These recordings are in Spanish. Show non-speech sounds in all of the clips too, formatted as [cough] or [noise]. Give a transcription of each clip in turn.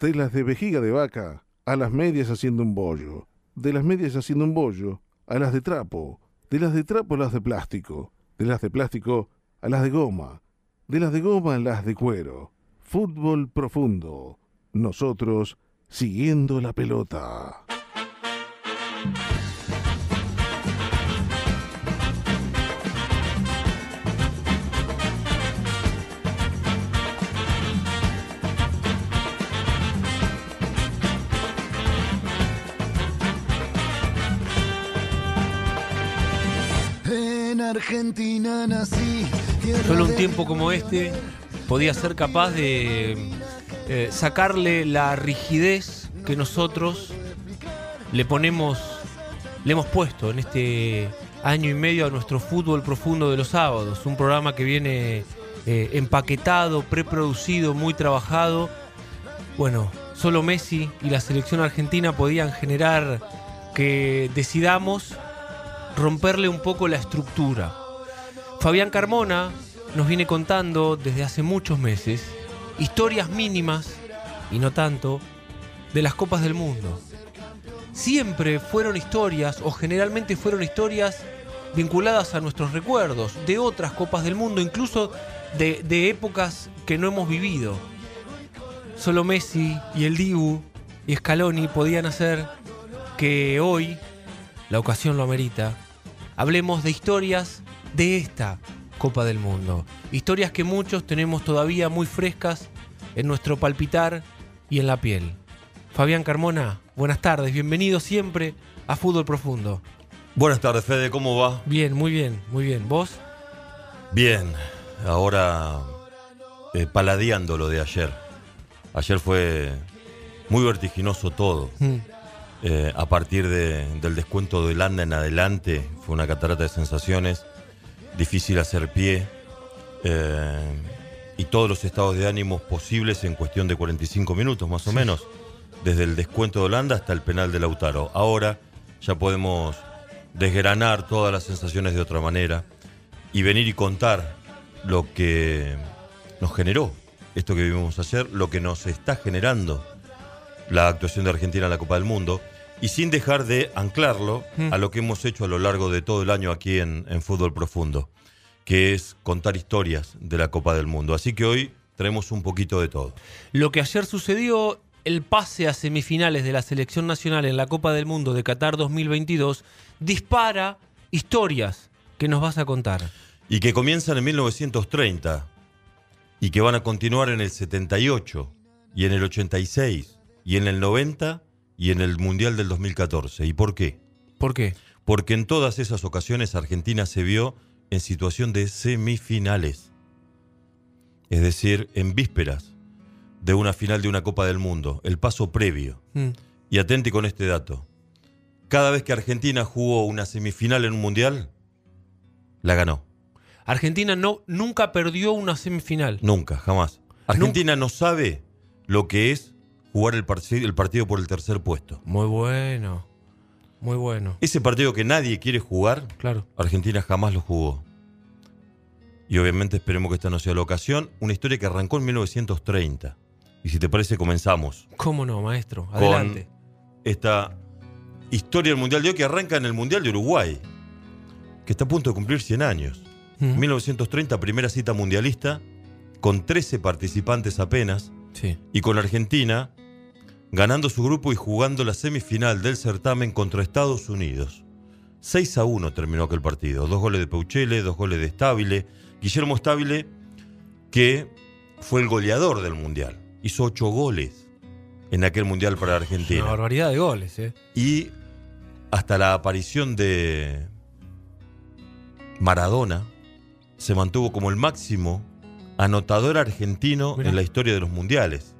De las de vejiga de vaca a las medias haciendo un bollo. De las medias haciendo un bollo a las de trapo. De las de trapo a las de plástico. De las de plástico a las de goma. De las de goma a las de cuero. Fútbol profundo. Nosotros siguiendo la pelota. Argentina nací. Solo un tiempo como este podía ser capaz de eh, sacarle la rigidez que nosotros le ponemos, le hemos puesto en este año y medio a nuestro fútbol profundo de los sábados. Un programa que viene eh, empaquetado, preproducido, muy trabajado. Bueno, solo Messi y la selección argentina podían generar que decidamos romperle un poco la estructura. Fabián Carmona nos viene contando desde hace muchos meses historias mínimas, y no tanto, de las Copas del Mundo. Siempre fueron historias, o generalmente fueron historias vinculadas a nuestros recuerdos, de otras Copas del Mundo, incluso de, épocas que no hemos vivido. Solo Messi y el Dibu y Scaloni podían hacer que hoy, la ocasión lo amerita, hablemos de historias de esta Copa del Mundo. Historias que muchos tenemos todavía muy frescas en nuestro palpitar y en la piel. Fabián Carmona, buenas tardes, bienvenido siempre a Fútbol Profundo. Buenas tardes, Fede, ¿cómo va? Bien, muy bien, muy bien. ¿Vos? Bien, ahora eh, paladeando lo de ayer. Ayer fue muy vertiginoso todo. Mm, Eh, a partir de- del descuento de Holanda en adelante, fue una catarata de sensaciones, difícil hacer pie, eh, y todos los estados de ánimos posibles en cuestión de 45 minutos más o menos, desde el descuento de Holanda hasta el penal de Lautaro. Ahora ya podemos desgranar todas las sensaciones de otra manera y venir y contar lo que nos generó esto que vivimos ayer, lo que nos está generando la actuación de Argentina en la Copa del Mundo y sin dejar de anclarlo Mm. a lo que hemos hecho a lo largo de todo el año aquí en, en Fútbol Profundo, que es contar historias de la Copa del Mundo. Así que hoy traemos un poquito de todo. Lo que ayer sucedió, el pase a semifinales de la selección nacional en la Copa del Mundo de Qatar 2022, dispara historias que nos vas a contar. Y que comienzan en 1930 y que van a continuar en el 78 y en el 86 y en el 90 y en el Mundial del 2014. ¿Y por qué? ¿Por qué? Porque en todas esas ocasiones Argentina se vio en situación de semifinales. Es decir, en vísperas de una final de una Copa del Mundo, el paso previo. Mm, Y atente con este dato. Cada vez que Argentina jugó una semifinal en un mundial, la ganó. Argentina no, nunca perdió una semifinal. Nunca, jamás. Argentina no sabe lo que es jugar el, partido por el tercer puesto. Muy bueno. Muy bueno. Ese partido que nadie quiere jugar, Claro. Argentina jamás lo jugó. Y obviamente esperemos que esta no sea la ocasión. Una historia que arrancó en 1930. Y si te parece, comenzamos ¿Cómo no, maestro? Adelante. esta historia del Mundial de hoy que arranca en el Mundial de Uruguay, que está a punto de cumplir 100 años. Mm, 1930, primera cita mundialista, con 13 participantes apenas, Sí. y con Argentina ganando su grupo y jugando la semifinal del certamen contra Estados Unidos. 6 a 1 terminó aquel partido. Dos goles de Peuchele, dos goles de Stabile. Guillermo Stabile, que fue el goleador del Mundial. Hizo 8 goles en aquel Mundial para Una Argentina. barbaridad de goles, ¿eh? Y hasta la aparición de Maradona, se mantuvo como el máximo anotador argentino Mirá. en la historia de los mundiales.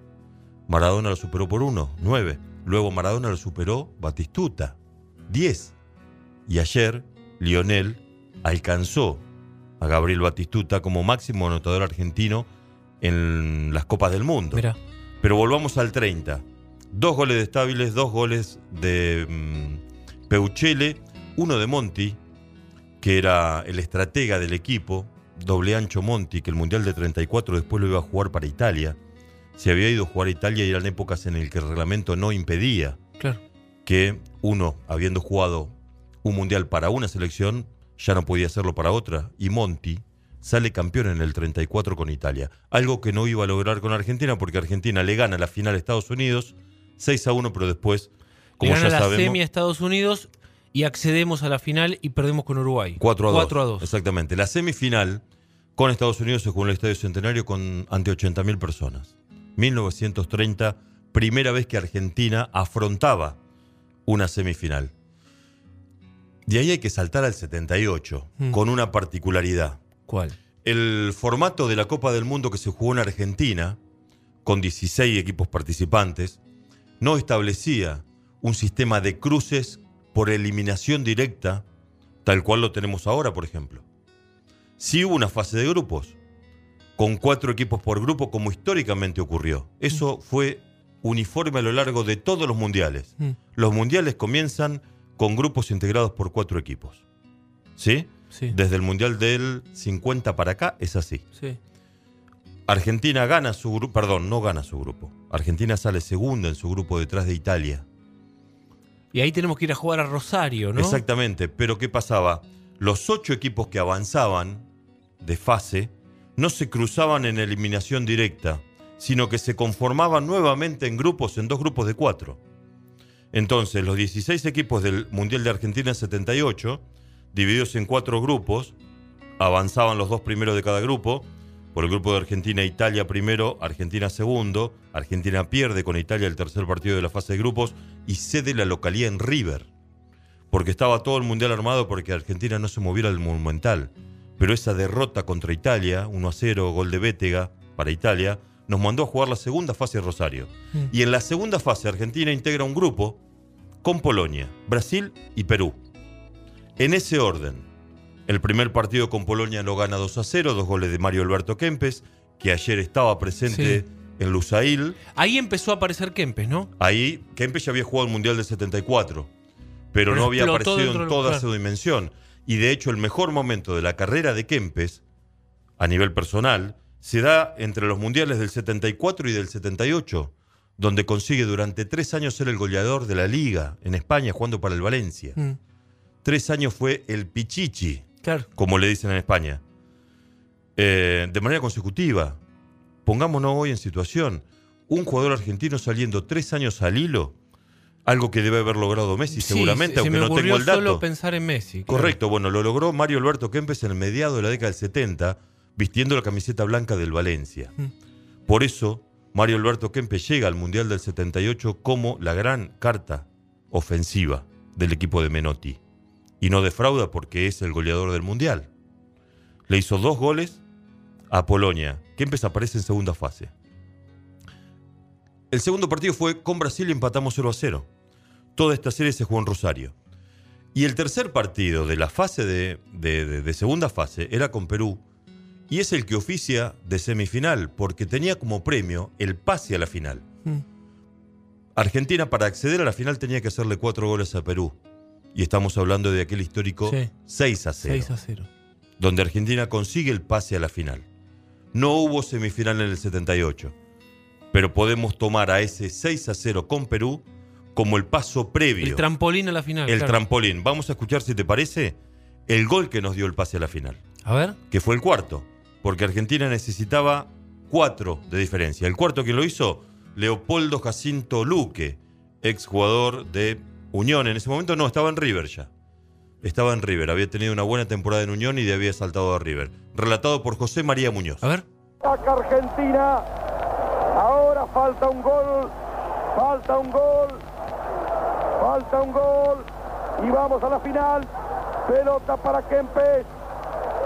Maradona lo superó por uno, nueve. Luego Maradona lo superó Batistuta, diez. Y ayer Lionel alcanzó a Gabriel Batistuta como máximo anotador argentino en las Copas del Mundo. Mira. Pero volvamos al 30. Dos goles de Estabiles, dos goles de mm, Peuchele, uno de Monti, que era el estratega del equipo, doble ancho Monti, que el Mundial de 34 después lo iba a jugar para Italia, se había ido a jugar a Italia y eran épocas en las que el reglamento no impedía Claro. que uno, habiendo jugado un mundial para una selección, ya no podía hacerlo para otra. Y Monti sale campeón en el 34 con Italia. Algo que no iba a lograr con Argentina porque Argentina le gana la final a Estados Unidos 6 a 1, pero después, como Le gana ya la sabemos, semi a Estados Unidos y accedemos a la final y perdemos con Uruguay. 4 a 2. 4 a 2. Exactamente. La semifinal con Estados Unidos se jugó en el Estadio Centenario con ante 80.000 personas. 1930, primera vez que Argentina afrontaba una semifinal. De ahí hay que saltar al 78, Mm. con una particularidad. ¿Cuál? El formato de la Copa del Mundo que se jugó en Argentina, con 16 equipos participantes, no establecía un sistema de cruces por eliminación directa, tal cual lo tenemos ahora, por ejemplo. Sí hubo una fase de grupos, con cuatro equipos por grupo, como históricamente ocurrió. Eso fue uniforme a lo largo de todos los mundiales. Mm, Los mundiales comienzan con grupos integrados por cuatro equipos. ¿Sí? Sí. Desde el Mundial del 50 para acá es así. sí. Argentina gana su grupo, perdón, no gana su grupo. Argentina sale segunda en su grupo detrás de Italia. Y ahí tenemos que ir a jugar a Rosario, ¿no? Exactamente, pero ¿qué pasaba? Los ocho equipos que avanzaban de fase no se cruzaban en eliminación directa, sino que se conformaban nuevamente en grupos, en dos grupos de cuatro. Entonces, los 16 equipos del Mundial de Argentina en 78, divididos en cuatro grupos, avanzaban los dos primeros de cada grupo. Por el grupo de Argentina, Italia primero, Argentina segundo. Argentina pierde con Italia el tercer partido de la fase de grupos y cede la localía en River. Porque estaba todo el mundial armado porque Argentina no se moviera al Monumental. Pero esa derrota contra Italia, 1 a 0, gol de Bétega para Italia, nos mandó a jugar la segunda fase de Rosario. Mm. Y en la segunda fase, Argentina integra un grupo con Polonia, Brasil y Perú. En ese orden, el primer partido con Polonia lo gana 2 a 0, dos goles de Mario Alberto Kempes, que ayer estaba presente Sí. en Lusail. Ahí empezó a aparecer Kempes, ¿no? Ahí Kempes ya había jugado el Mundial del 74, pero, Pero no había aparecido en toda su dimensión. Y de hecho el mejor momento de la carrera de Kempes, a nivel personal, se da entre los Mundiales del 74 y del 78, donde consigue durante tres años ser el goleador de la liga en España jugando para el Valencia. Mm, Tres años fue el Pichichi, Claro. como le dicen en España, Eh, de manera consecutiva. Pongámonos hoy en situación. Un jugador argentino saliendo tres años al hilo, algo que debe haber logrado Messi Sí, seguramente, se- se aunque me no tengo el dato. solo pensar en Messi. claro. Correcto, bueno, lo logró Mario Alberto Kempes en el mediado de la década del 70, vistiendo la camiseta blanca del Valencia. Mm. Por eso, Mario Alberto Kempes llega al Mundial del 78 como la gran carta ofensiva del equipo de Menotti. Y no defrauda porque es el goleador del Mundial. Le hizo dos goles a Polonia. Kempes aparece en segunda fase. El segundo partido fue con Brasil y empatamos 0 a 0. Toda esta serie se jugó en Rosario. Y el tercer partido de la fase de, de- de- de segunda fase era con Perú. Y es el que oficia de semifinal, porque tenía como premio el pase a la final. Mm, Argentina para acceder a la final tenía que hacerle cuatro goles a Perú. Y estamos hablando de aquel histórico Sí. 6 a 0, 6 a 0. donde Argentina consigue el pase a la final. No hubo semifinal en el 78, pero podemos tomar a ese 6 a 0 con Perú como el paso previo. El trampolín a la final. El claro. trampolín. Vamos a escuchar, si te parece, el gol que nos dio el pase a la final, A ver. que fue el cuarto, porque Argentina necesitaba cuatro de diferencia. El cuarto que lo hizo, Leopoldo Jacinto Luque, exjugador de Unión. En ese momento no, estaba en River ya. Estaba en River, había tenido una buena temporada en Unión y había saltado a River. Relatado por José María Muñoz. A ver. Ataca Argentina. Ahora falta un gol. Falta un gol. Falta un gol. Y vamos a la final. Pelota para Kempes.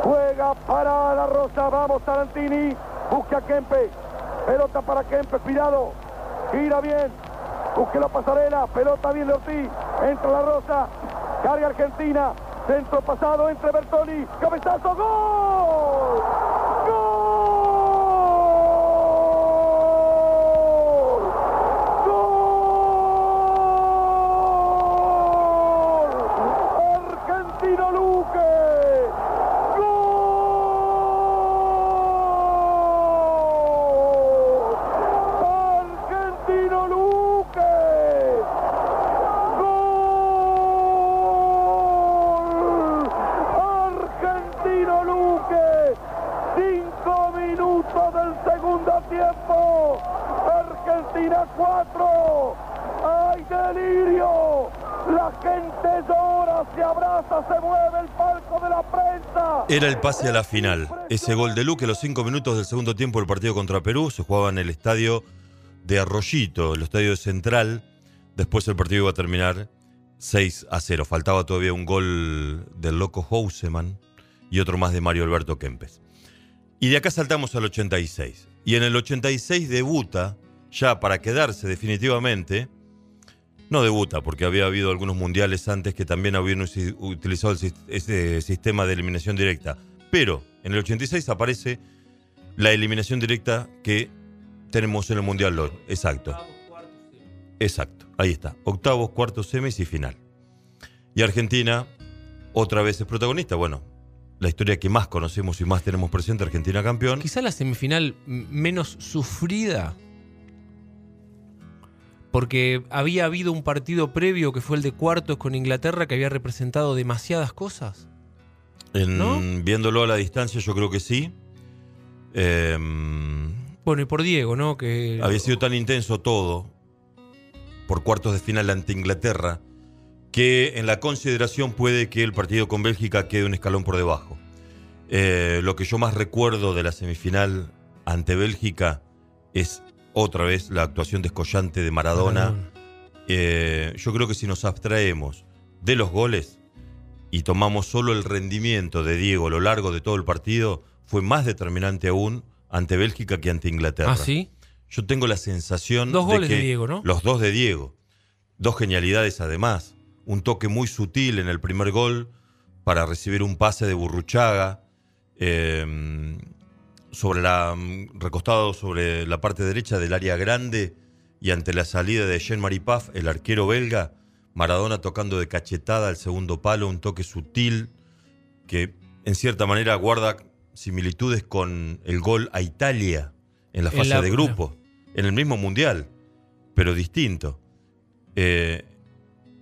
Juega para la Rosa. Vamos Tarantini. Busca a Kempes. Pelota para Kempes. Cuidado. Gira bien. Busque la pasarela. Pelota bien de. Entra la Rosa. Carga Argentina. Centro pasado entre Bertoni. Cabezazo. ¡Gol! ¡Gol! Argentino Luque. ¡Gol! Argentina 4. ¡Hay delirio! La gente llora, se abraza, se mueve el palco de la prensa. Era el pase a la final. Ese gol de Luque, los cinco minutos del segundo tiempo del partido contra Perú, se jugaba en el estadio de Arroyito, el estadio central. Después el partido iba a terminar 6 a 0. Faltaba todavía un gol del loco Houseman y otro más de Mario Alberto Kempes. Y de acá saltamos al 86. Y en el 86 debuta, ya para quedarse definitivamente, no debuta, porque había habido algunos mundiales antes que también habían utilizado ese sistema de eliminación directa. Pero en el 86 aparece la eliminación directa que tenemos en el Mundial LOR. Exacto. Exacto. Ahí está. Octavos, cuartos, semis y final. Y Argentina otra vez es protagonista. Bueno, la historia que más conocemos y más tenemos presente, Argentina campeón. Quizá la semifinal menos sufrida. Porque había habido un partido previo que fue el de cuartos con Inglaterra que había representado demasiadas cosas. En- ¿No? Viéndolo a la distancia, yo creo que sí. Eh, Bueno, y por Diego, ¿no? Que había sido tan intenso todo por cuartos de final ante Inglaterra que en la consideración puede que el partido con Bélgica quede un escalón por debajo. Eh, lo que yo más recuerdo de la semifinal ante Bélgica es otra vez la actuación descollante de Maradona. Eh, yo creo que si nos abstraemos de los goles y tomamos solo el rendimiento de Diego a lo largo de todo el partido, fue más determinante aún ante Bélgica que ante Inglaterra. Ah, sí. Yo tengo la sensación Dos de goles que de Diego, ¿no? Los dos de Diego. Dos genialidades además. Un toque muy sutil en el primer gol para recibir un pase de Burruchaga. eh, sobre la, mm, recostado sobre la parte derecha del área grande y ante la salida de Jean-Marie Paf, el arquero belga, Maradona tocando de cachetada al segundo palo, un toque sutil que en cierta manera guarda similitudes con el gol a Italia en la En fase la- de grupo, en el mismo mundial, pero distinto. Eh,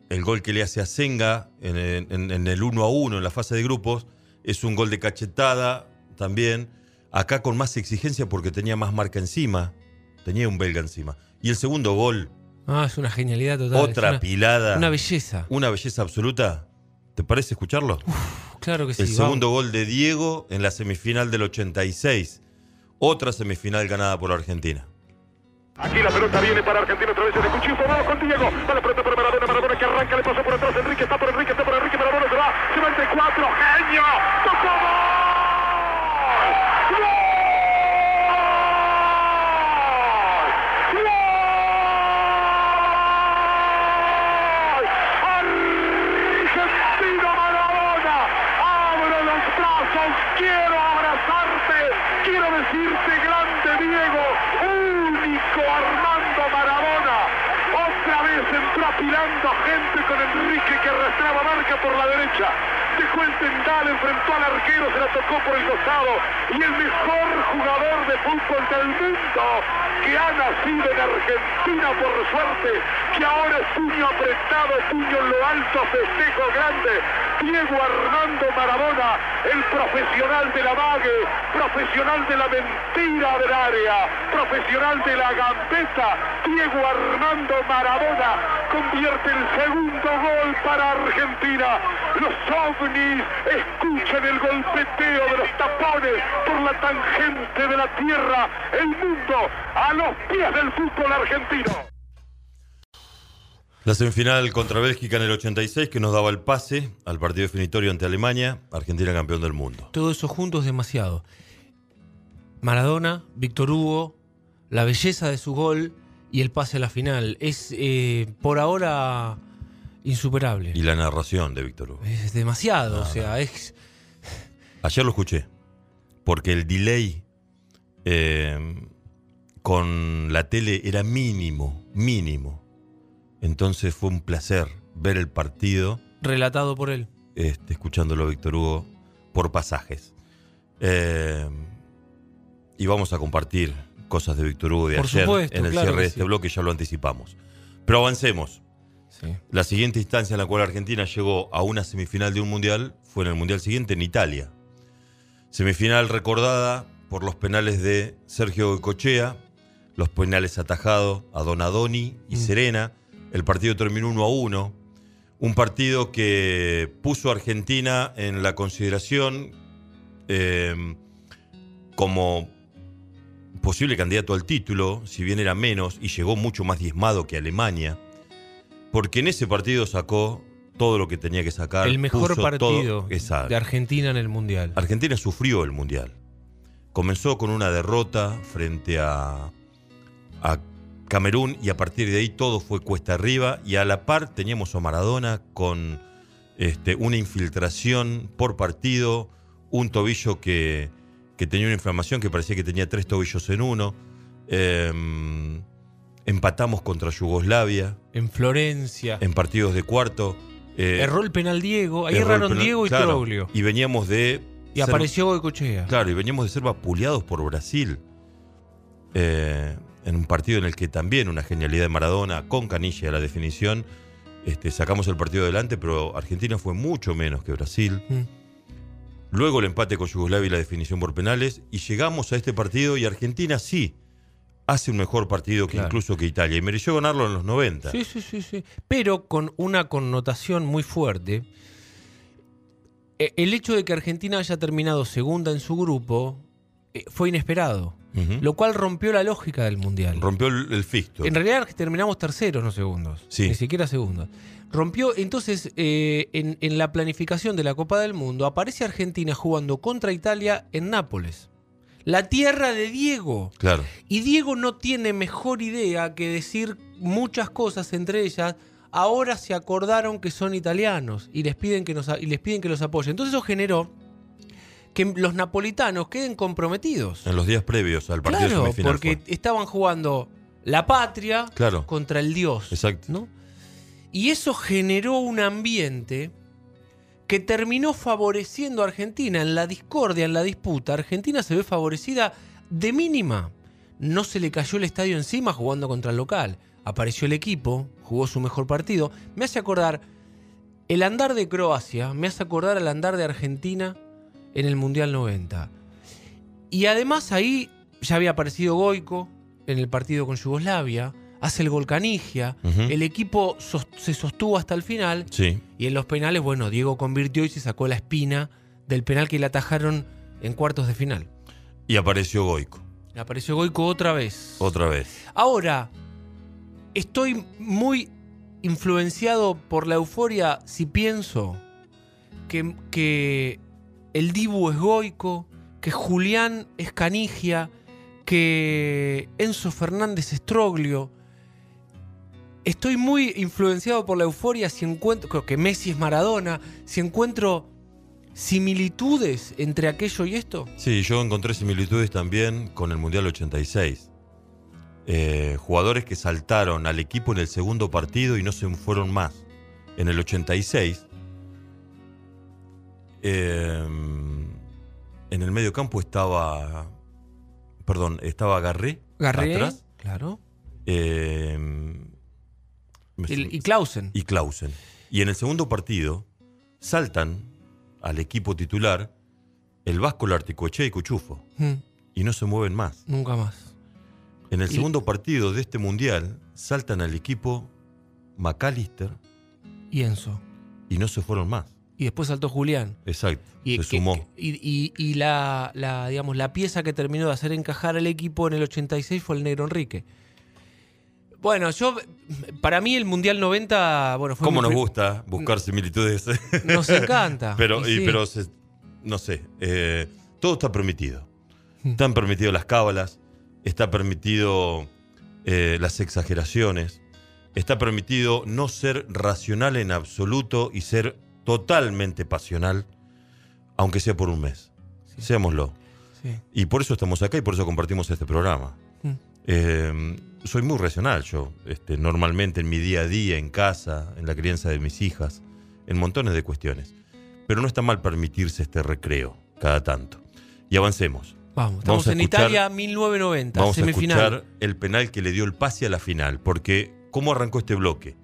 el gol que le hace a Senga en, en- en el 1 a 1 en la fase de grupos es un gol de cachetada también. Acá con más exigencia porque tenía más marca encima. Tenía un belga encima. Y el segundo gol, Ah, es una genialidad total. otra una, pilada. una belleza. una belleza absoluta. ¿Te parece escucharlo? Claro que sí. el vamos. segundo gol de Diego en la semifinal del 86. Otra semifinal ganada por Argentina. Aquí la pelota viene para Argentina otra vez en el cuchillo. Vamos con Diego. Va la pelota para Maradona. Maradona que arranca. Le pasó por atrás. Enrique está por Enrique. Está por Enrique. Maradona se va. Se va entre cuatro. ¡Genio! ¡Tocó gol! ¡Gol! ¡Gol! Argentina Maradona. Abro los brazos. Quiero abrazarte. Quiero decirte grande Diego. Único Armando Maradona. Otra vez apilando gente con Enrique que arrastraba marca por la derecha. Dejó el tendal, enfrentó al arquero, se la tocó por el costado. Y el mejor jugador de fútbol del mundo que ha nacido en Argentina por suerte, que ahora es puño apretado, puño en lo alto, festejo grande. Diego Armando Maradona, el profesional de la mague, profesional de la mentira del área, profesional de la gambeta. Diego Armando Maradona convierte el segundo gol para Argentina. Los ovnis escuchan el golpeteo de los tapones por la tangente de la tierra. El mundo a los pies del fútbol argentino. La semifinal contra Bélgica en el 86 que nos daba el pase al partido definitorio ante Alemania, Argentina campeón del mundo. Todo eso junto es demasiado. Maradona, Víctor Hugo, la belleza de su gol y el pase a la final. Es eh, por ahora insuperable. Y la narración de Víctor Hugo. Es demasiado, o sea, es... Ayer lo escuché, porque el delay eh, con la tele era mínimo, mínimo. Entonces fue un placer ver el partido relatado por él. este, escuchándolo Víctor Hugo por pasajes. Eh, y vamos a compartir cosas de Víctor Hugo de Por ayer supuesto, en el claro cierre de este sí. bloque, ya lo anticipamos. Pero avancemos. Sí. La siguiente instancia en la cual Argentina llegó a una semifinal de un mundial fue en el mundial siguiente en Italia. Semifinal recordada por los penales de Sergio Cochea los penales atajados a Donadoni y Mm. Serena. El partido terminó 1 a 1. Un partido que puso a Argentina en la consideración eh, como posible candidato al título, si bien era menos, y llegó mucho más diezmado que Alemania, porque en ese partido sacó todo lo que tenía que sacar. El mejor partido todo- de Argentina en el Mundial. Argentina sufrió el Mundial. Comenzó con una derrota frente a, a Camerún y a partir de ahí todo fue cuesta arriba y a la par teníamos a Maradona con este, una infiltración por partido, un tobillo que, que tenía una inflamación que parecía que tenía tres tobillos en uno. Em, empatamos contra Yugoslavia En Florencia. en partidos de cuarto. Eh, Erró el penal Diego. Ahí erraron penal- Diego y claro, Troglio. Y veníamos de. Y ser- apareció Goicochea. Claro, y veníamos de ser vapuleados por Brasil. Eh, en un partido en el que también una genialidad de Maradona, con canilla a la definición, este, sacamos el partido adelante, pero Argentina fue mucho menos que Brasil. Mm. Luego el empate con Yugoslavia y la definición por penales. Y llegamos a este partido y Argentina sí hace un mejor partido que Claro. incluso que Italia. Y mereció ganarlo en los 90. Sí, sí, sí, sí. Pero con una connotación muy fuerte. E- El hecho de que Argentina haya terminado segunda en su grupo eh, fue inesperado. Lo cual rompió la lógica del Mundial. Rompió el, el fisto. En realidad terminamos terceros, no segundos. Sí. Ni siquiera segundos. Rompió, entonces, eh, en, en la planificación de la Copa del Mundo, aparece Argentina jugando contra Italia en Nápoles. La tierra de Diego. Claro. Y Diego no tiene mejor idea que decir muchas cosas, entre ellas, ahora se acordaron que son italianos y les piden que, nos, y les piden que los apoyen. Entonces eso generó que los napolitanos queden comprometidos. En los días previos al partido Claro, semifinal. porque fue. estaban jugando la patria Claro. contra el dios. Exacto. ¿no? Y eso generó un ambiente que terminó favoreciendo a Argentina en la discordia, en la disputa. Argentina se ve favorecida de mínima. No se le cayó el estadio encima jugando contra el local. Apareció el equipo, jugó su mejor partido. Me hace acordar el andar de Croacia, me hace acordar al andar de Argentina en el Mundial 90. Y además ahí ya había aparecido Goico en el partido con Yugoslavia, hace el gol Canigia, el equipo se sostuvo hasta el final Sí. y en los penales, bueno, Diego convirtió y se sacó la espina del penal que le atajaron en cuartos de final. Y apareció Goico. Apareció Goico otra vez. Otra vez. Ahora, estoy muy influenciado por la euforia si pienso que, que el Dibu es Goico, que Julián es Canigia, que Enzo Fernández es Troglio. Estoy muy influenciado por la euforia si encuentro, creo que Messi es Maradona, si encuentro similitudes entre aquello y esto. Sí, yo encontré similitudes también con el Mundial 86. Eh, jugadores que saltaron al equipo en el segundo partido y no se fueron más. En el 86, eh, en el medio campo estaba, perdón, estaba Garré, Garré, atrás, claro. eh, me- El- y Clausen. y Clausen. Y en el segundo partido saltan al equipo titular el Vasco Larticoche y Cuchufo Mm, y no se mueven más. nunca más. En el Y- segundo partido de este mundial saltan al equipo McAllister Y Enzo. y no se fueron más. Y después saltó Julián. Exacto. Y, se sumó. y, y- y la, la, digamos, la pieza que terminó de hacer encajar al equipo en el 86 fue el Negro Enrique. Bueno, yo, para mí el Mundial 90, bueno, fue ¿Cómo nos gusta buscar similitudes? [laughs] Nos encanta. pero, Y sí. pero se- no sé, eh, todo está permitido. Están permitidas las cábalas, está permitido eh, las exageraciones, está permitido no ser racional en absoluto y ser totalmente pasional, aunque sea por un mes. Sí. Seámoslo. Sí. Y por eso estamos acá y por eso compartimos este programa. Mm. Eh, soy muy racional yo, este, normalmente en mi día a día, en casa, en la crianza de mis hijas, en montones de cuestiones. Pero no está mal permitirse este recreo cada tanto. Y avancemos. Vamos, estamos Vamos a en escuchar- Italia 1990, Vamos semifinal. a escuchar el penal que le dio el pase a la final. Porque, ¿cómo arrancó este bloque?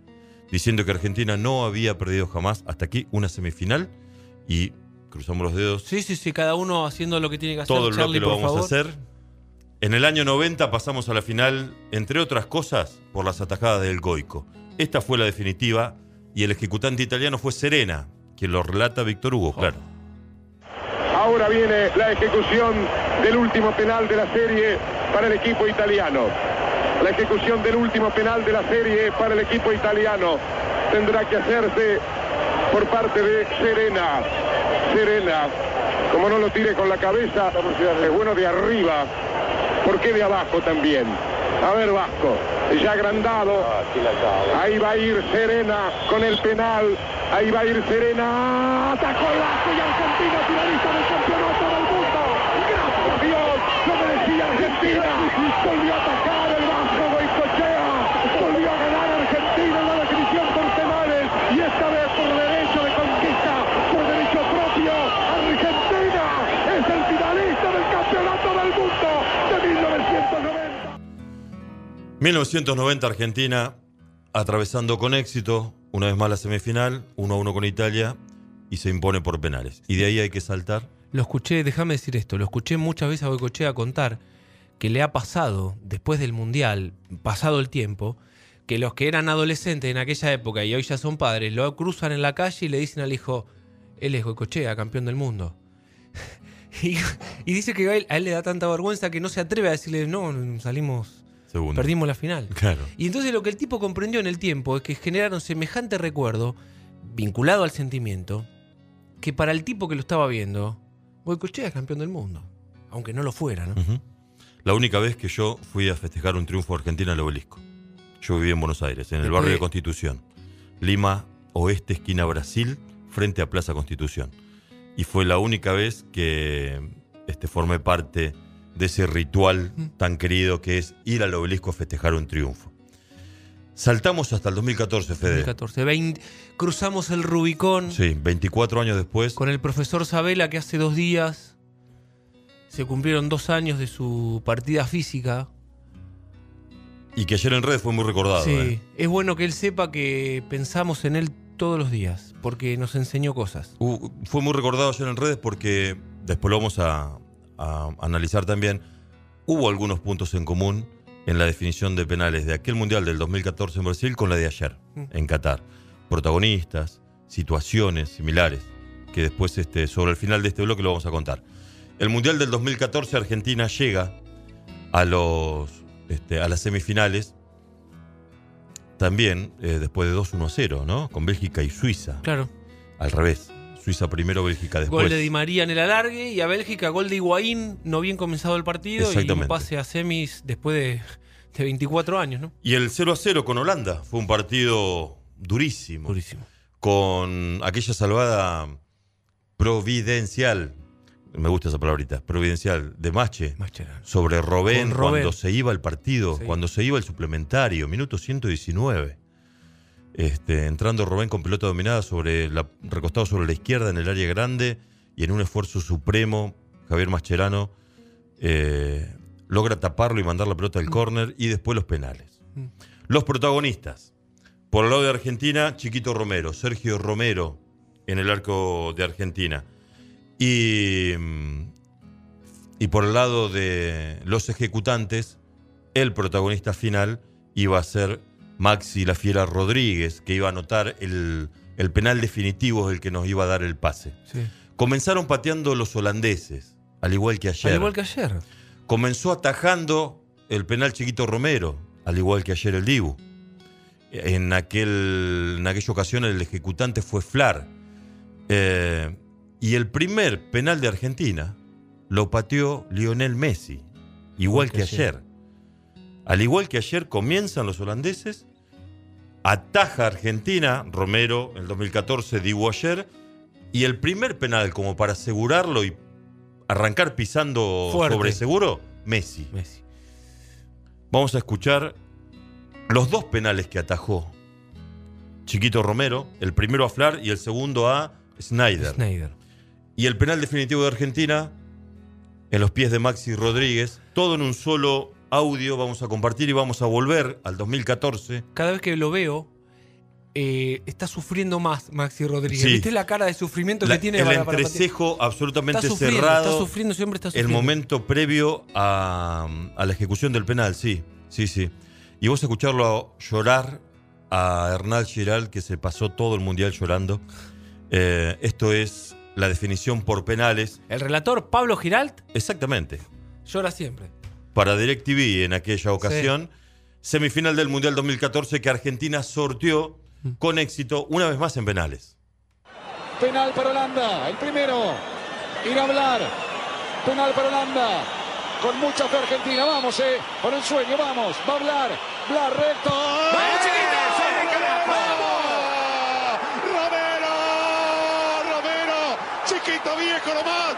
Diciendo que Argentina no había perdido jamás hasta aquí una semifinal. Y cruzamos los dedos. Sí, sí, sí, cada uno haciendo lo que tiene que hacer. Todo Charlie, bloque lo vamos favor. a hacer. En el año 90 pasamos a la final, entre otras cosas, por las atajadas del Goico. Esta fue la definitiva y el ejecutante italiano fue Serena, quien lo relata Víctor Hugo, claro. Ahora viene la ejecución del último penal de la serie para el equipo italiano. La ejecución del último penal de la serie para el equipo italiano tendrá que hacerse por parte de Serena. Serena, como no lo tire con la cabeza, es bueno de arriba. ¿Por qué de abajo también? A ver, Vasco, ya agrandado. Ahí va a ir Serena con el penal. Ahí va a ir Serena. Atacó el Vasco y Argentina finalista campeonato del mundo. Gracias a Dios, lo merecía Argentina. Volvió a atacar el Vasco Goicochea. Volvió a ganar Argentina en la definición por penales. Y esta vez por derecho de conquista, por derecho propio. Argentina es el finalista del campeonato del mundo de 1990. 1990 Argentina atravesando con éxito una vez más la semifinal, 1 a 1 con Italia y se impone por penales. Y de ahí hay que saltar. Lo escuché, déjame decir esto, lo escuché muchas veces a Boicochea contar que le ha pasado, después del Mundial, pasado el tiempo, que los que eran adolescentes en aquella época y hoy ya son padres, lo cruzan en la calle y le dicen al hijo, él es Boicochea, campeón del mundo. [laughs] y, y dice que a él, a él le da tanta vergüenza que no se atreve a decirle, no, salimos, Segundo. perdimos la final. Claro. Y entonces lo que el tipo comprendió en el tiempo es que generaron semejante recuerdo, vinculado al sentimiento, que para el tipo que lo estaba viendo, Boicochea es campeón del mundo. Aunque no lo fuera, ¿no? La única vez que yo fui a festejar un triunfo argentino al obelisco. Yo vivía en Buenos Aires, en el Después barrio de de- Constitución. Lima, oeste, esquina Brasil, frente a Plaza Constitución. Y fue la única vez que este, formé parte de ese ritual tan querido que es ir al obelisco a festejar un triunfo. Saltamos hasta el 2014, Fede. 2014. Vein- cruzamos el Rubicón Sí, 24 años después. con el profesor Sabela que hace dos días se cumplieron dos años de su partida física. Y que ayer en redes fue muy recordado. sí, ¿eh? es bueno que él sepa que pensamos en él todos los días, porque nos enseñó cosas. Uh, fue muy recordado ayer en redes porque después lo vamos a, a analizar también. Hubo algunos puntos en común en la definición de penales de aquel Mundial del 2014 en Brasil con la de ayer Mm. en Qatar. Protagonistas, situaciones similares, que después este, sobre el final de este bloque lo vamos a contar. El Mundial del 2014 Argentina llega a, los, este, a las semifinales también eh, después de 2-1 0, ¿no? Con Bélgica y Suiza. Claro. Al revés. Suiza primero, Bélgica después. Gol de Di María en el alargue y a Bélgica gol de Higuaín, no bien comenzado el partido y un pase a semis después de, de 24 años, ¿no? Y el 0 a 0 con Holanda fue un partido durísimo. Durísimo. Con aquella salvada providencial, me gusta esa palabrita, providencial, de Mache sobre Robén, cuando se iba el partido, Sí. cuando se iba el suplementario, minuto 119. Este, entrando Robén con pelota dominada sobre la, recostado sobre la izquierda en el área grande y en un esfuerzo supremo, Javier Mascherano eh, logra taparlo y mandar la pelota al córner y después los penales. Los protagonistas. Por el lado de Argentina, Chiquito Romero, Sergio Romero en el arco de Argentina. Y, mm, y por el lado de los ejecutantes, el protagonista final iba a ser Maxi La Fiera Rodríguez, que iba a anotar el, el penal definitivo, el que nos iba a dar el pase. Sí. Comenzaron pateando los holandeses, al igual que ayer. Al igual que ayer. Comenzó atajando el penal Chiquito Romero, al igual que ayer el Dibu. En, aquel, en aquella ocasión el ejecutante fue Flar. Eh, y el primer penal de Argentina lo pateó Lionel Messi, igual que ayer. Al igual que ayer comienzan los holandeses, ataja Argentina, Romero en el 2014, Dibu ayer, y el primer penal como para asegurarlo y arrancar pisando Fuerte. sobre seguro, Messi. Messi. Vamos a escuchar los dos penales que atajó Chiquito Romero, el primero a Flar y el segundo a Snyder. Snyder. Y el penal definitivo de Argentina en los pies de Maxi Rodríguez, todo en un solo audio vamos a compartir y vamos a volver al 2014. Cada vez que lo veo, eh, está sufriendo más Maxi Rodríguez. Sí. ¿Viste la cara de sufrimiento La- que tiene el para- para- entrecejo absolutamente Está sufriendo, cerrado. está sufriendo, siempre está El sufriendo. momento previo a, a la ejecución del penal, sí, sí, sí. Y vos escucharlo llorar a Hernán Giral, que se pasó todo el mundial llorando. Eh, esto es la definición por penales. El relator Pablo Giralt Exactamente. llora siempre. Para DirecTV en aquella ocasión. Semifinal del Mundial 2014 que Argentina sorteó con éxito una vez más en penales. Penal para Holanda, el primero. Ir a hablar. Penal para Holanda. Con mucha fe Argentina. Vamos, eh. Por el sueño, vamos. Va a hablar. Blar recto. ¡Vamos, chiquito! ¡Vamos! ¡Romero! ¡Romero! Chiquito viejo nomás.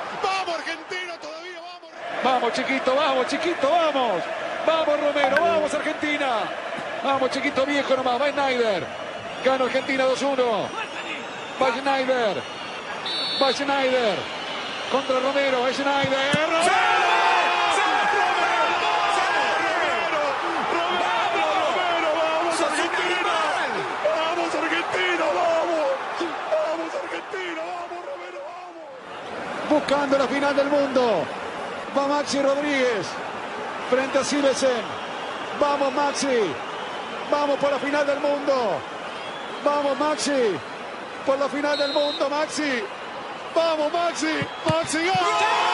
¡Vamos, chiquito, vamos, chiquito, vamos. Vamos, Romero, vamos, Argentina. Vamos, chiquito viejo nomás. Va Schneider. Gana Argentina 2-1. Va Schneider. Va Schneider. Contra Romero. Es Schneider. ¡Romero! ¡Vamos, Argentina! ¡Vamos, Argentina! ¡Vamos! ¡Vamos, Argentina! ¡Vamos, Romero! ¡Vamos! Buscando la final del mundo. Va Maxi Rodríguez. Frente a Silesen. Vamos, Maxi. Vamos por la final del mundo. Vamos, Maxi. Por la final del mundo, Maxi. Vamos, Maxi. Maxi.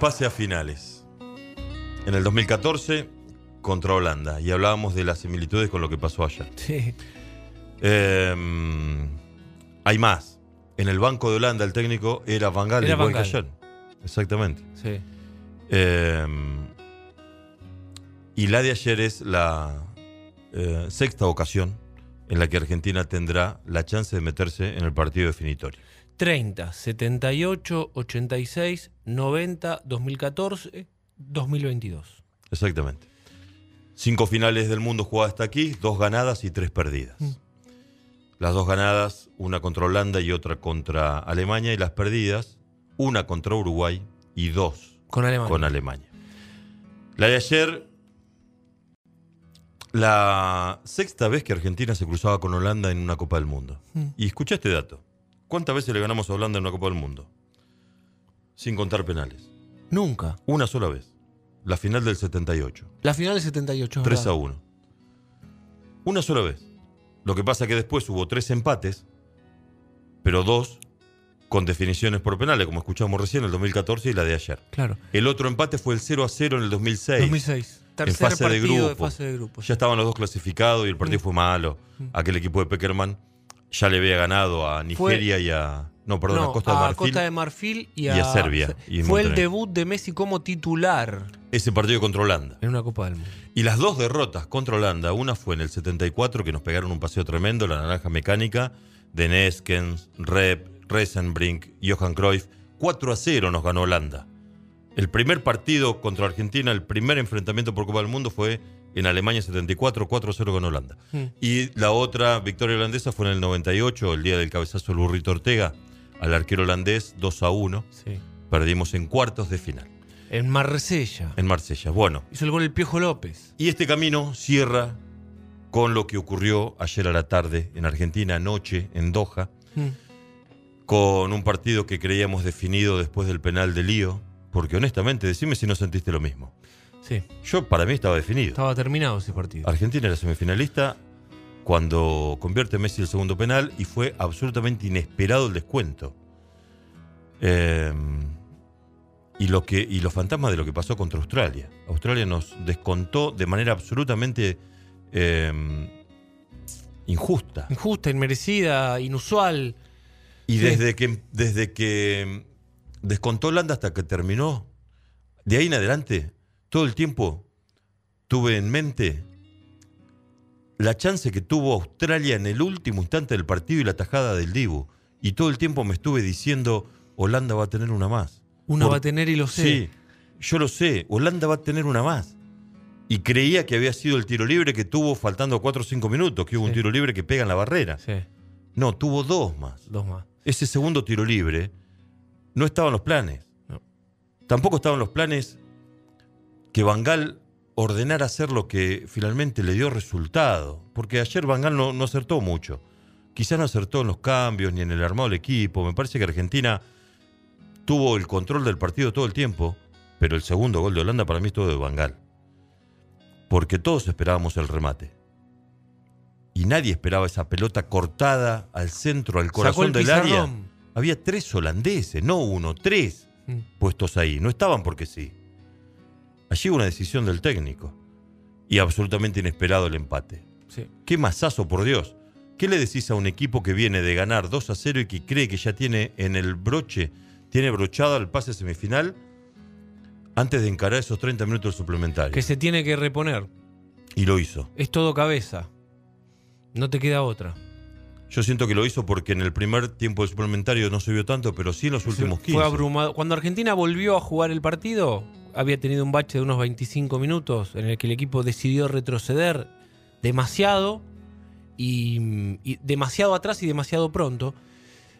Pase a finales. En el 2014 contra Holanda. Y hablábamos de las similitudes con lo que pasó allá. Sí. Eh, hay más. En el banco de Holanda el técnico era Van Gaal. Cayen. Exactamente. Sí. Eh, y la de ayer es la eh, sexta ocasión en la que Argentina tendrá la chance de meterse en el partido definitorio. 30, 78, 86, 90, 2014, 2022. Exactamente. Cinco finales del mundo jugadas hasta aquí, dos ganadas y tres perdidas. Las dos ganadas, una contra Holanda y otra contra Alemania, y las perdidas, una contra Uruguay y dos Con Alemania. con Alemania. La de ayer, la sexta vez que Argentina se cruzaba con Holanda en una Copa del Mundo. Y escucha este dato. ¿Cuántas veces le ganamos a Holanda en una Copa del Mundo? Sin contar penales. Nunca. Una sola vez. La final del 78. La final del 78. es 3 verdad. a 1. Una sola vez. Lo que pasa que después hubo tres empates, pero dos con definiciones por penales, como escuchamos recién, el 2014 y la de ayer. Claro. El otro empate fue el 0 a 0 en el 2006. 2006. En Tercer fase de grupo. de fase de grupo. Ya estaban los dos clasificados y el partido fue malo. Aquel equipo de Peckerman ya le había ganado a Nigeria y a. No, perdón, No, a Costa de Marfil. Costa de Marfil y y a, a Serbia, y Fue el debut de Messi como titular Ese partido contra Holanda. en una Copa del Mundo. Y las dos derrotas contra Holanda, una fue en el 74, que nos pegaron un paseo tremendo, la naranja mecánica, de Neskens, Rep, Reisenbrink, Johan Cruyff. 4 a 0 nos ganó Holanda. El primer partido contra Argentina, el primer enfrentamiento por Copa del Mundo fue en Alemania 74, 4 a 0 con Holanda. Y la otra victoria holandesa fue en el 98, el día del cabezazo del burrito Ortega, al arquero holandés 2 a 1. Sí. Perdimos en cuartos de final, En Marsella. en Marsella. Bueno, Hizo el gol el Piojo López. y este camino cierra con lo que ocurrió ayer a la tarde en Argentina, anoche en Doha, Mm. con un partido que creíamos definido después del penal de Lío, porque honestamente, decime si no sentiste lo mismo. Sí. Yo, para mí, estaba definido. Estaba terminado ese partido. Argentina era semifinalista cuando convierte Messi el segundo penal y fue absolutamente inesperado el descuento. Eh, y, lo que, y los fantasmas de lo que pasó contra Australia. Australia nos descontó de manera absolutamente eh, injusta. Injusta, inmerecida, inusual. Y Sí. desde que desde que descontó Holanda hasta que terminó, de ahí en adelante, todo el tiempo tuve en mente la chance que tuvo Australia en el último instante del partido y la tajada del Dibu. Y todo el tiempo me estuve diciendo, Holanda va a tener una más. Una Por- va a tener y lo sé. Sí, yo lo sé, Holanda va a tener una más. Y creía que había sido el tiro libre que tuvo faltando 4 o 5 minutos, que hubo un tiro libre que pega en la barrera. Sí, No, tuvo dos más. dos más. Ese segundo tiro libre no estaba en los planes. No. Tampoco estaban los planes que Bangal ordenara hacer lo que finalmente le dio resultado. Porque ayer Bangal no, no acertó mucho. Quizás no acertó en los cambios ni en el armado del equipo. Me parece que Argentina tuvo el control del partido todo el tiempo. Pero el segundo gol de Holanda para mí es todo de Bangal. Porque todos esperábamos el remate. Y nadie esperaba esa pelota cortada al centro, al corazón el del área. Había tres holandeses, no uno, tres Mm. puestos ahí. No estaban porque sí. Allí hubo una decisión del técnico. Y absolutamente inesperado el empate. Sí. Qué masazo, por Dios. ¿Qué le decís a un equipo que viene de ganar 2 a 0 y que cree que ya tiene en el broche, tiene brochado el pase semifinal antes de encarar esos 30 minutos suplementarios? Que se tiene que reponer. Y lo hizo. Es todo cabeza. No te queda otra. Yo siento que lo hizo porque en el primer tiempo del suplementario no se vio tanto, pero sí en los últimos 15. Fue abrumado. Cuando Argentina volvió a jugar el partido, había tenido un bache de unos 25 minutos en el que el equipo decidió retroceder demasiado y, y demasiado atrás y demasiado pronto,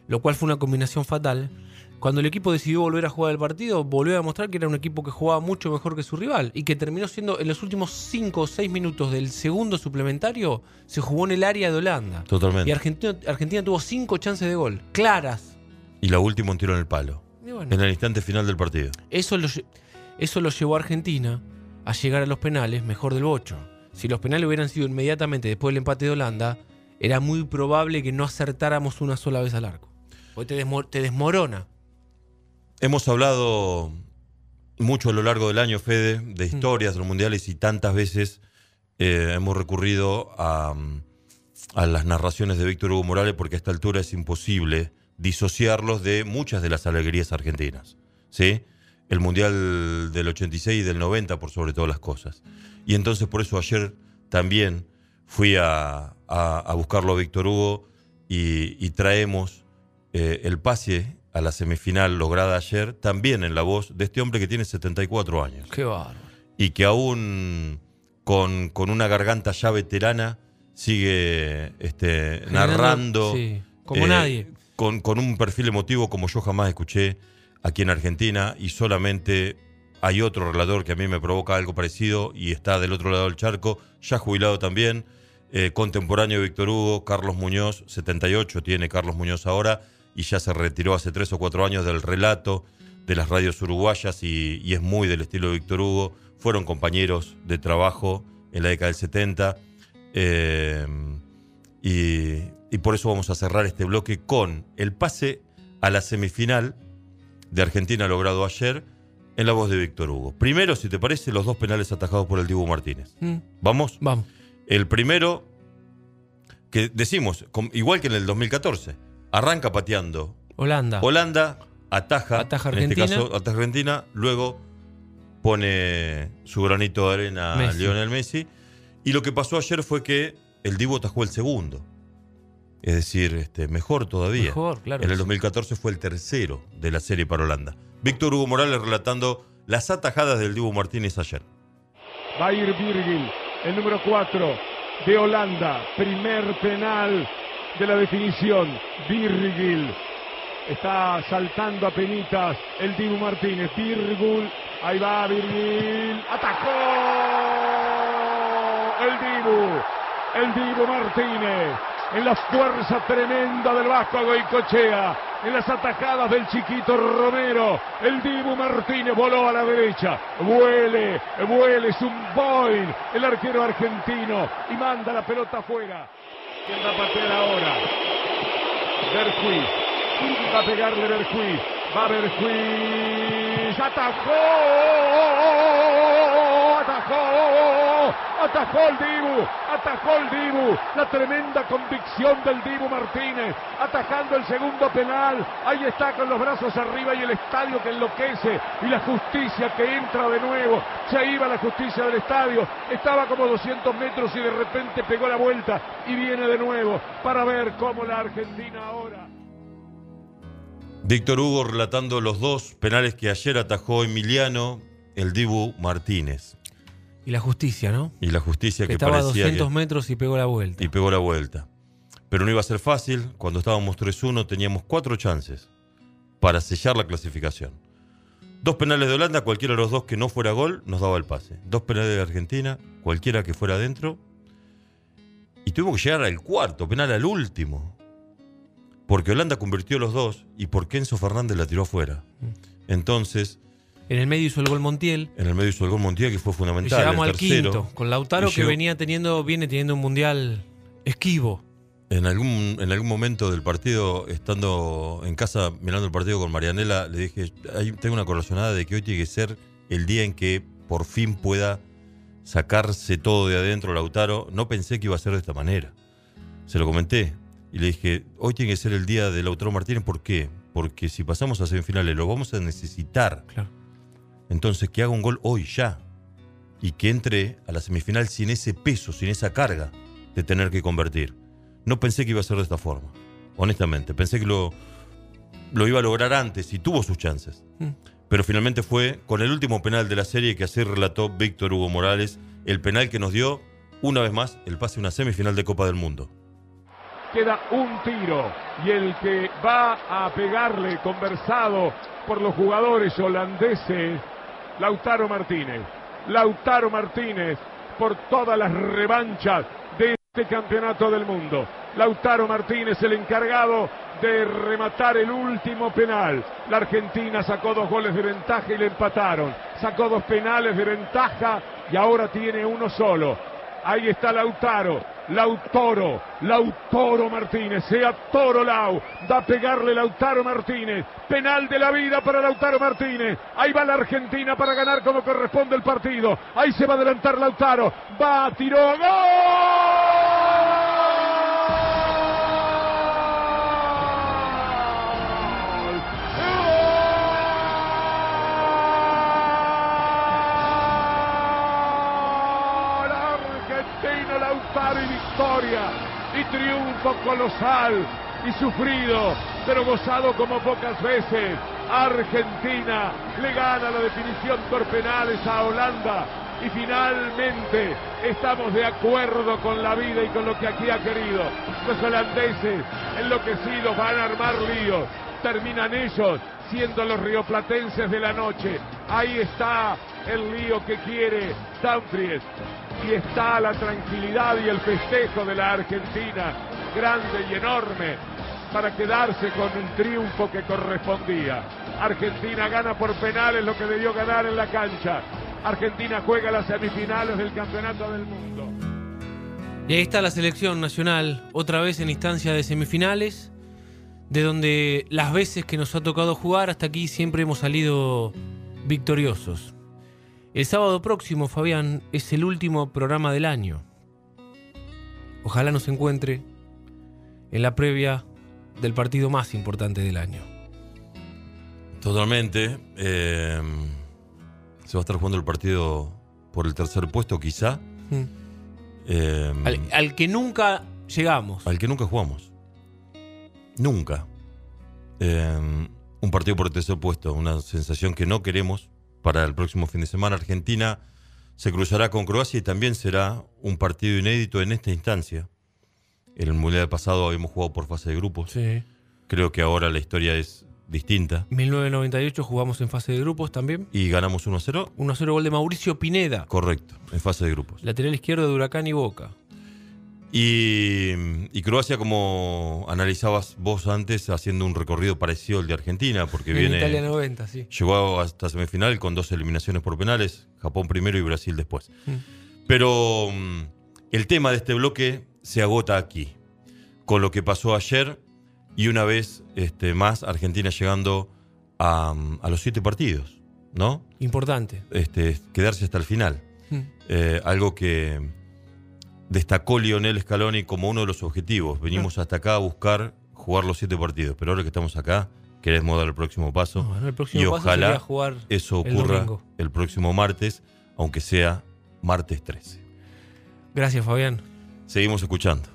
lo cual fue una combinación fatal. Cuando el equipo decidió volver a jugar el partido, volvió a demostrar que era un equipo que jugaba mucho mejor que su rival y que terminó siendo en los últimos 5 o 6 minutos del segundo suplementario, se jugó en el área de Holanda. Totalmente. Y Argentina, Argentina tuvo 5 chances de gol, claras. Y la última un tiro en el palo. Bueno, En el instante final del partido. eso, lo, eso lo llevó a Argentina a llegar a los penales mejor del bocho. Si los penales hubieran sido inmediatamente después del empate de Holanda, era muy probable que no acertáramos una sola vez al arco. Porque te, desmo- te desmorona. Hemos hablado mucho a lo largo del año, Fede, de historias de los mundiales y tantas veces eh, hemos recurrido a, mm, a las narraciones de Víctor Hugo Morales porque a esta altura es imposible disociarlos de muchas de las alegrías argentinas. ¿sí? El mundial del 86 y del 90 por sobre todas las cosas. Y entonces por eso ayer también fui a, a- a buscarlo a Víctor Hugo y, y traemos eh, el pase a la semifinal lograda ayer, también en la voz de este hombre que tiene 74 años Qué bárbaro. y que aún con, con una garganta ya veterana sigue este, narrando Sí, como eh, nadie. Con, con un perfil emotivo como yo jamás escuché aquí en Argentina y solamente hay otro relator que a mí me provoca algo parecido y está del otro lado del charco, ya jubilado también, eh, contemporáneo de Víctor Hugo, Carlos Muñoz, 78 tiene Carlos Muñoz ahora y ya se retiró hace tres o cuatro años del relato de las radios uruguayas y, es muy del estilo de Víctor Hugo. Fueron compañeros de trabajo en la década del 70 eh, y por eso vamos a cerrar este bloque con el pase a la semifinal de Argentina logrado ayer en la voz de Víctor Hugo. Primero, si te parece, los dos penales atajados por el Dibu Martínez. Mm, ¿Vamos? Vamos. El primero, que decimos, igual que en el 2014, arranca pateando Holanda. Holanda, ataja, Ataja en este Argentina. caso ataja Argentina, luego pone su granito de arena a. Lionel Messi. Y lo que pasó ayer fue que el Divo atajó el segundo. Es decir, este, mejor todavía. Mejor, claro. En el 2014 fue el tercero de la serie para Holanda. Víctor Hugo Morales relatando las atajadas del Dibu Martínez ayer. Va a ir Virgil, el número 4 de Holanda. Primer penal de la definición. Virgil. Está saltando a penitas el Dibu Martínez. Virgul. Ahí va Virgil. Atajó el Dibu. El Dibu Martínez. En la fuerza tremenda del Vasco Goicochea. En las atajadas del chiquito Romero. El Dibu Martínez voló a la derecha. Vuele, vuele, es un Boeing. El arquero argentino. Y manda la pelota afuera. ¿Quién va a patear ahora? Berjuiz. Va a pegarle Berjuiz. Va Berjuiz. Atajó, atajó, atajó el Dibu, atajó el Dibu, la tremenda convicción del Dibu Martínez, atajando el segundo penal, ahí está con los brazos arriba y el estadio que enloquece y la justicia que entra de nuevo, se iba la justicia del estadio, estaba como 200 metros y de repente pegó la vuelta y viene de nuevo para ver cómo la Argentina ahora... Víctor Hugo relatando los dos penales que ayer atajó Emiliano, el Dibu Martínez. Y la justicia, ¿no? Y la justicia Que que, estaba a parecía 200 que- metros y pegó la vuelta. y pegó la vuelta. Pero no iba a ser fácil. Cuando estábamos 3-1 teníamos cuatro chances para sellar la clasificación. Dos penales de Holanda, cualquiera de los dos que no fuera gol, nos daba el pase. Dos penales de Argentina, cualquiera que fuera adentro. Y tuvimos que llegar al cuarto, penal al último. Porque Holanda convirtió los dos y porque Enzo Fernández la tiró afuera. Entonces, En el medio hizo el gol Montiel. en el medio hizo el gol Montiel, que fue Y fundamental. llegamos el al tercero. quinto, con Lautaro Y que venía teniendo, viene teniendo un mundial esquivo. En algún, en algún momento del partido, estando en casa mirando el partido con Marianela, le dije, "Ahí tengo una corazonada de que hoy tiene que ser el día en que por fin pueda sacarse todo de adentro Lautaro. No pensé que iba a ser de esta manera. Se lo comenté y le dije, hoy tiene que ser el día de Lautaro Martínez. ¿Por qué? Porque si pasamos a semifinales lo vamos a necesitar. Claro. Entonces que haga un gol hoy ya. Y que entre a la semifinal sin ese peso, sin esa carga de tener que convertir. No pensé que iba a ser de esta forma. Honestamente. Pensé que lo, lo iba a lograr antes y tuvo sus chances. Mm. Pero finalmente fue con el último penal de la serie que así relató Víctor Hugo Morales. El penal que nos dio, una vez más, el pase a una semifinal de Copa del Mundo. Queda un tiro y el que va a pegarle, conversado por los jugadores holandeses, Lautaro Martínez. Lautaro Martínez por todas las revanchas de este campeonato del mundo. Lautaro Martínez, el encargado de rematar el último penal. La Argentina sacó dos goles de ventaja y le empataron. Sacó dos penales de ventaja y ahora tiene uno solo. Ahí está Lautaro, Lautaro, Lautaro Martínez, sea Toro Lau, va a pegarle Lautaro Martínez, penal de la vida para Lautaro Martínez, ahí va la Argentina para ganar como corresponde el partido, ahí se va a adelantar Lautaro, va, tiró, ¡Gol! Triunfo colosal y sufrido, pero gozado como pocas veces. Argentina le gana la definición por penales a Holanda y finalmente estamos de acuerdo con la vida y con lo que aquí ha querido. Los holandeses enloquecidos van a armar líos, terminan ellos siendo los rioplatenses de la noche. Ahí está el lío que quiere Dumfries y está la tranquilidad y el festejo de la Argentina, grande y enorme, para quedarse con el triunfo que correspondía. Argentina gana por penales lo que debió ganar en la cancha. Argentina juega las semifinales del Campeonato del Mundo. Y ahí está la selección nacional, otra vez en instancia de semifinales, de donde las veces que nos ha tocado jugar hasta aquí siempre hemos salido victoriosos. El sábado próximo, Fabián, es el último programa del año. Ojalá nos encuentre en la previa del partido más importante del año. Totalmente. eh, se va a estar jugando el partido por el tercer puesto, quizá. Mm. eh, Al, al que nunca llegamos. al que nunca jugamos. Nunca. Eh, un partido por el tercer puesto, una sensación que no queremos para el próximo fin de semana. Argentina se cruzará con Croacia y también será un partido inédito en esta instancia. En el Mundial pasado habíamos jugado por fase de grupos. Sí. Creo que ahora la historia es distinta. 1998 jugamos en fase de grupos también. Y ganamos 1-0. 1-0 gol de Mauricio Pineda, Correcto, en fase de grupos. lateral izquierdo de Huracán y Boca. Y, y Croacia, como analizabas vos antes, haciendo un recorrido parecido al de Argentina, porque En viene. Italia 90, sí. Llegó hasta semifinal con dos eliminaciones por penales, Japón primero y Brasil después. Mm. Pero mm, el tema de este bloque se agota aquí, con lo que pasó ayer y una vez este, más Argentina llegando a, mm, a los siete partidos. ¿no? Importante. Este, quedarse hasta el final. Mm. Eh, algo que destacó Lionel Scaloni como uno de los objetivos. Venimos hasta acá a buscar jugar los siete partidos, pero ahora que estamos acá, queremos dar el próximo paso. Bueno, el próximo y paso ojalá sería jugar eso ocurra el próximo martes, aunque sea martes 13. Gracias, Fabián. Seguimos escuchando.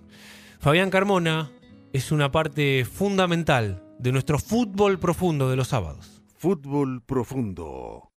Fabián Carmona es una parte fundamental de nuestro fútbol profundo de los sábados. Fútbol profundo.